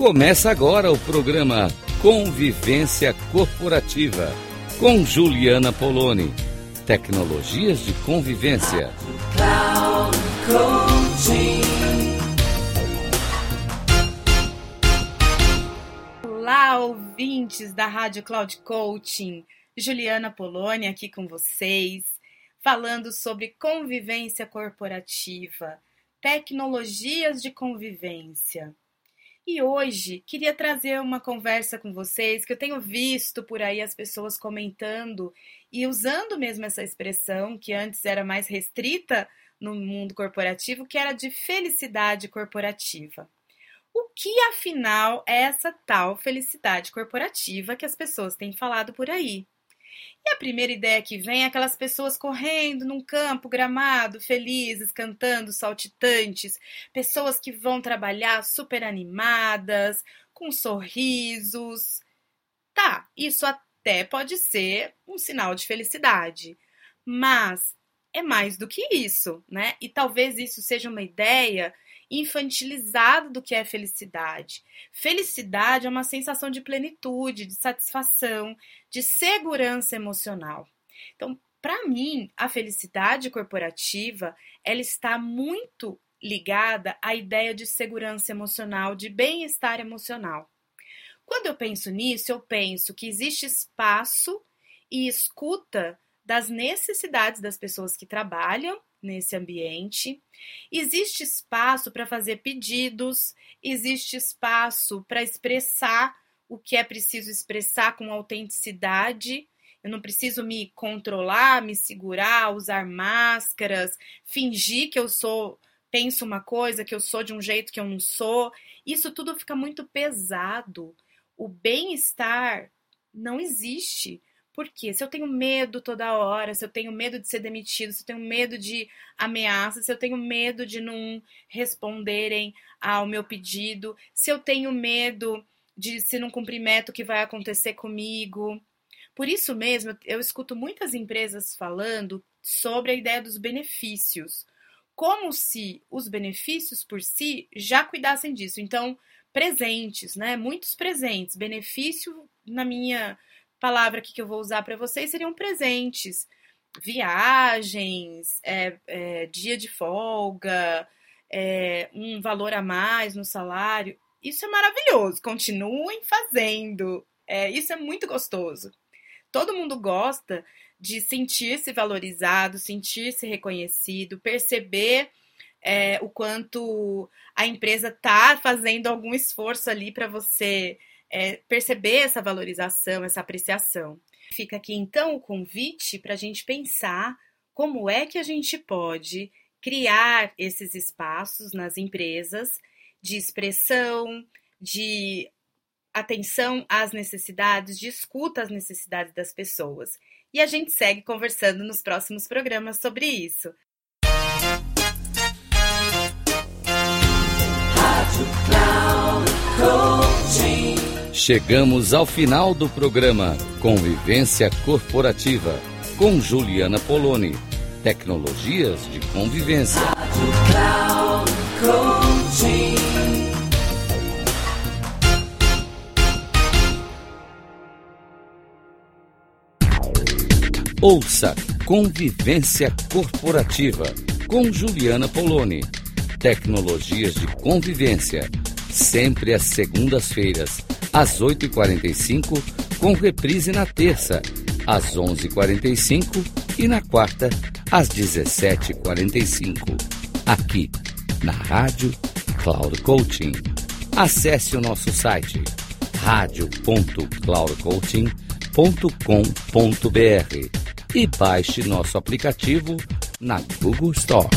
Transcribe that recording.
Começa agora o programa Convivência Corporativa com Juliana Poloni. Tecnologias de convivência. Olá, ouvintes da Rádio Cloud Coaching. Juliana Poloni aqui com vocês, falando sobre convivência corporativa, tecnologias de convivência. E hoje queria trazer uma conversa com vocês que eu tenho visto por aí as pessoas comentando e usando mesmo essa expressão que antes era mais restrita no mundo corporativo, que era de felicidade corporativa. O que afinal é essa tal felicidade corporativa que as pessoas têm falado por aí? E a primeira ideia que vem é aquelas pessoas correndo num campo gramado, felizes, cantando, saltitantes, pessoas que vão trabalhar super animadas, com sorrisos. Tá, isso até pode ser um sinal de felicidade, mas é mais do que isso, né? E talvez isso seja uma ideia infantilizado do que é felicidade. Felicidade é uma sensação de plenitude, de satisfação, de segurança emocional. Então, para mim, a felicidade corporativa, ela está muito ligada à ideia de segurança emocional, de bem-estar emocional. Quando eu penso nisso, eu penso que existe espaço e escuta das necessidades das pessoas que trabalham nesse ambiente. Existe espaço para fazer pedidos, existe espaço para expressar o que é preciso expressar com autenticidade. Eu não preciso me controlar, me segurar, usar máscaras, fingir que eu sou, penso uma coisa, que eu sou de um jeito que eu não sou. Isso tudo fica muito pesado. O bem-estar não existe. Porque se eu tenho medo toda hora, se eu tenho medo de ser demitido, se eu tenho medo de ameaças, se eu tenho medo de não responderem ao meu pedido, se eu tenho medo de se não cumprir meta o que vai acontecer comigo. Por isso mesmo, eu escuto muitas empresas falando sobre a ideia dos benefícios, como se os benefícios por si já cuidassem disso. Então, presentes, né? Muitos presentes, benefício na minha palavra aqui que eu vou usar para vocês seriam presentes, viagens, é, é, dia de folga, é, um valor a mais no salário. Isso é maravilhoso. Continuem fazendo. É, isso é muito gostoso. Todo mundo gosta de sentir-se valorizado, sentir-se reconhecido, perceber é, o quanto a empresa está fazendo algum esforço ali para você é, perceber essa valorização, essa apreciação. Fica aqui então o convite para a gente pensar como é que a gente pode criar esses espaços nas empresas de expressão, de atenção às necessidades, de escuta às necessidades das pessoas. E a gente segue conversando nos próximos programas sobre isso. Chegamos ao final do programa Convivência Corporativa com Juliana Poloni. Tecnologias de convivência. Ouça Convivência Corporativa com Juliana Poloni. Tecnologias de convivência. Sempre às segundas-feiras às 8h45, com reprise na terça, às 11h45 e na quarta, às 17h45. Aqui, na Rádio Cloud Coaching. Acesse o nosso site radio.cloudcoaching.com.br e baixe nosso aplicativo na Google Store.